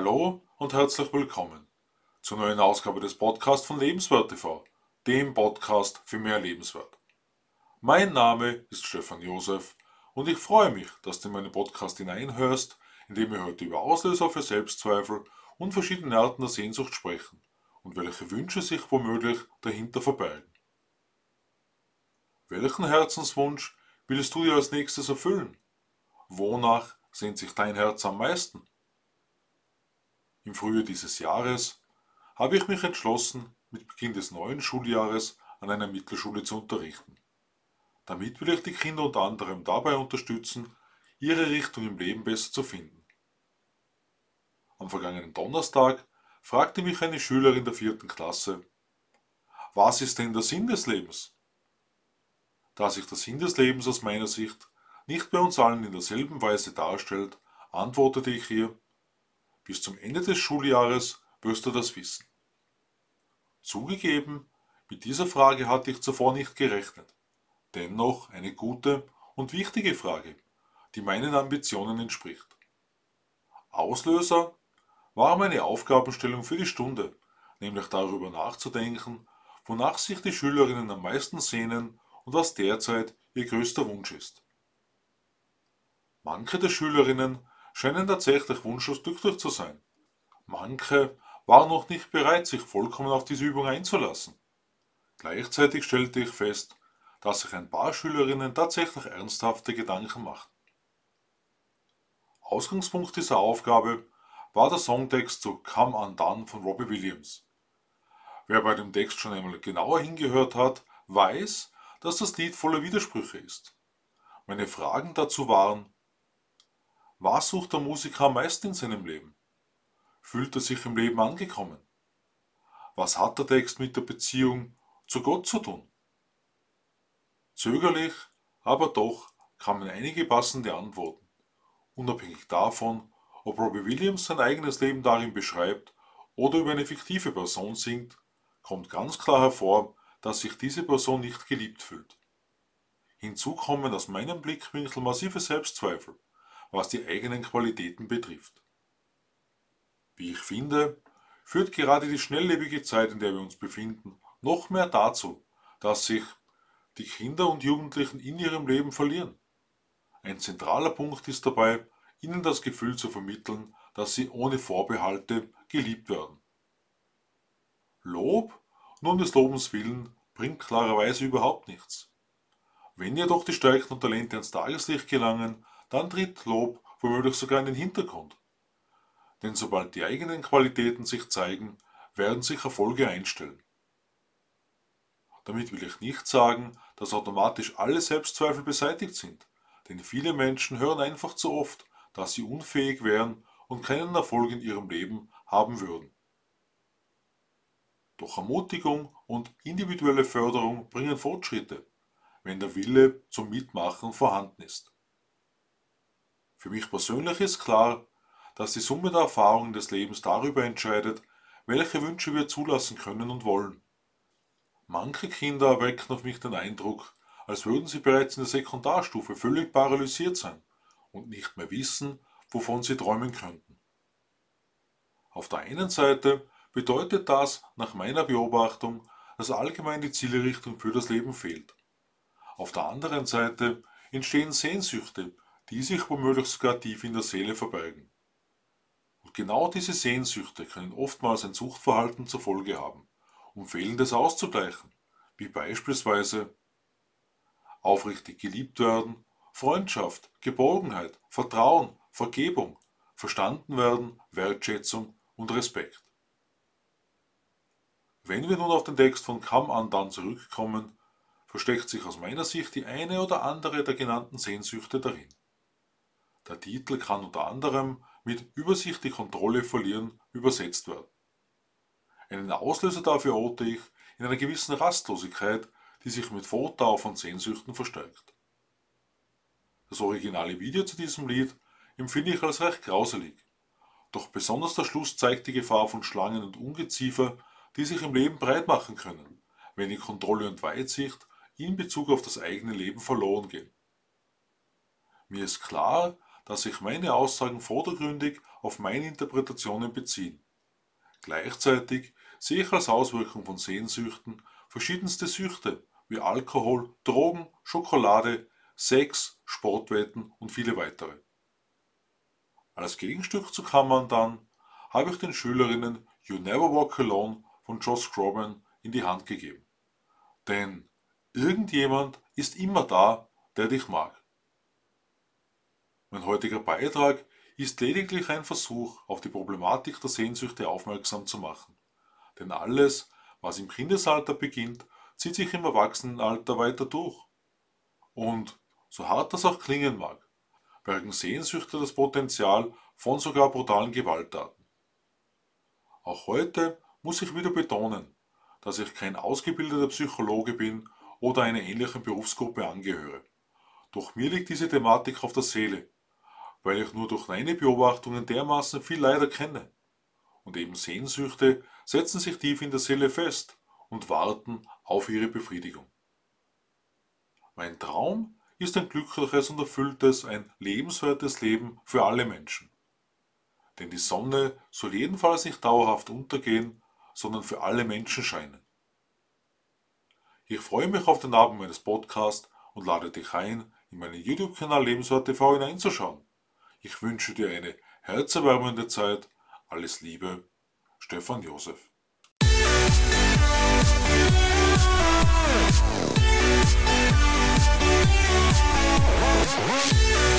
Hallo und herzlich willkommen zur neuen Ausgabe des Podcasts von Lebenswert TV, dem Podcast für mehr Lebenswert. Mein Name ist Stefan Josef und ich freue mich, dass du in meinen Podcast hineinhörst, in dem wir heute über Auslöser für Selbstzweifel und verschiedene Arten der Sehnsucht sprechen und welche Wünsche sich womöglich dahinter verbergen. Welchen Herzenswunsch willst du dir als nächstes erfüllen? Wonach sehnt sich dein Herz am meisten? Im Frühjahr dieses Jahres habe ich mich entschlossen, mit Beginn des neuen Schuljahres an einer Mittelschule zu unterrichten. Damit will ich die Kinder unter anderem dabei unterstützen, ihre Richtung im Leben besser zu finden. Am vergangenen Donnerstag fragte mich eine Schülerin der vierten Klasse, was ist denn der Sinn des Lebens? Da sich der Sinn des Lebens aus meiner Sicht nicht bei uns allen in derselben Weise darstellt, antwortete ich ihr, bis zum Ende des Schuljahres wirst du das wissen. Zugegeben, mit dieser Frage hatte ich zuvor nicht gerechnet. Dennoch eine gute und wichtige Frage, die meinen Ambitionen entspricht. Auslöser war meine Aufgabenstellung für die Stunde, nämlich darüber nachzudenken, wonach sich die Schülerinnen am meisten sehnen und was derzeit ihr größter Wunsch ist. Manche der Schülerinnen scheinen tatsächlich wunschlos zu sein. Manche waren noch nicht bereit, sich vollkommen auf diese Übung einzulassen. Gleichzeitig stellte ich fest, dass sich ein paar Schülerinnen tatsächlich ernsthafte Gedanken machten. Ausgangspunkt dieser Aufgabe war der Songtext zu Come Undone von Robbie Williams. Wer bei dem Text schon einmal genauer hingehört hat, weiß, dass das Lied voller Widersprüche ist. Meine Fragen dazu waren, was sucht der Musiker am meisten in seinem Leben? Fühlt er sich im Leben angekommen? Was hat der Text mit der Beziehung zu Gott zu tun? Zögerlich, aber doch kamen einige passende Antworten, unabhängig davon, ob Robbie Williams sein eigenes Leben darin beschreibt oder über eine fiktive Person singt, kommt ganz klar hervor, dass sich diese Person nicht geliebt fühlt. Hinzu kommen aus meinem Blickwinkel massive Selbstzweifel, was die eigenen Qualitäten betrifft. Wie ich finde, führt gerade die schnelllebige Zeit, in der wir uns befinden, noch mehr dazu, dass sich die Kinder und Jugendlichen in ihrem Leben verlieren. Ein zentraler Punkt ist dabei, ihnen das Gefühl zu vermitteln, dass sie ohne Vorbehalte geliebt werden. Lob, um des Lobens willen, bringt klarerweise überhaupt nichts. Wenn jedoch die Stärken und Talente ans Tageslicht gelangen, dann tritt Lob womöglich sogar in den Hintergrund. Denn sobald die eigenen Qualitäten sich zeigen, werden sich Erfolge einstellen. Damit will ich nicht sagen, dass automatisch alle Selbstzweifel beseitigt sind, denn viele Menschen hören einfach zu oft, dass sie unfähig wären und keinen Erfolg in ihrem Leben haben würden. Doch Ermutigung und individuelle Förderung bringen Fortschritte, wenn der Wille zum Mitmachen vorhanden ist. Für mich persönlich ist klar, dass die Summe der Erfahrungen des Lebens darüber entscheidet, welche Wünsche wir zulassen können und wollen. Manche Kinder erwecken auf mich den Eindruck, als würden sie bereits in der Sekundarstufe völlig paralysiert sein und nicht mehr wissen, wovon sie träumen könnten. Auf der einen Seite bedeutet das nach meiner Beobachtung, dass allgemein die Zielrichtung für das Leben fehlt. Auf der anderen Seite entstehen Sehnsüchte, die sich womöglich sogar tief in der Seele verbergen. Und genau diese Sehnsüchte können oftmals ein Suchtverhalten zur Folge haben um Fehlendes auszugleichen, wie beispielsweise aufrichtig geliebt werden, Freundschaft, Geborgenheit, Vertrauen, Vergebung, verstanden werden, Wertschätzung und Respekt. Wenn wir nun auf den Text von Come Undone zurückkommen, versteckt sich aus meiner Sicht die eine oder andere der genannten Sehnsüchte darin. Der Titel kann unter anderem mit Übersicht die Kontrolle verlieren übersetzt werden. Einen Auslöser dafür orte ich in einer gewissen Rastlosigkeit, die sich mit Fortdauer von Sehnsüchten verstärkt. Das originale Video zu diesem Lied empfinde ich als recht grauselig. Doch besonders der Schluss zeigt die Gefahr von Schlangen und Ungeziefer, die sich im Leben breit machen können, wenn die Kontrolle und Weitsicht in Bezug auf das eigene Leben verloren gehen. Mir ist klar, dass sich meine Aussagen vordergründig auf meine Interpretationen beziehen. Gleichzeitig sehe ich als Auswirkung von Sehnsüchten verschiedenste Süchte wie Alkohol, Drogen, Schokolade, Sex, Sportwetten und viele weitere. Als Gegenstück zu Kammern dann habe ich den Schülerinnen You Never Walk Alone von Josh Groban in die Hand gegeben. Denn irgendjemand ist immer da, der dich mag. Mein heutiger Beitrag ist lediglich ein Versuch, auf die Problematik der Sehnsüchte aufmerksam zu machen. Denn alles, was im Kindesalter beginnt, zieht sich im Erwachsenenalter weiter durch. Und, so hart das auch klingen mag, bergen Sehnsüchte das Potenzial von sogar brutalen Gewalttaten. Auch heute muss ich wieder betonen, dass ich kein ausgebildeter Psychologe bin oder einer ähnlichen Berufsgruppe angehöre. Doch mir liegt diese Thematik auf der Seele, weil ich nur durch meine Beobachtungen dermaßen viel Leider kenne. Und eben Sehnsüchte setzen sich tief in der Seele fest und warten auf ihre Befriedigung. Mein Traum ist ein glückliches und erfülltes, ein lebenswertes Leben für alle Menschen. Denn die Sonne soll jedenfalls nicht dauerhaft untergehen, sondern für alle Menschen scheinen. Ich freue mich auf den Abend meines Podcasts und lade dich ein, in meinen YouTube-Kanal Lebenswert TV hineinzuschauen. Ich wünsche dir eine herzerwärmende Zeit. Alles Liebe, Stefan Josef. What?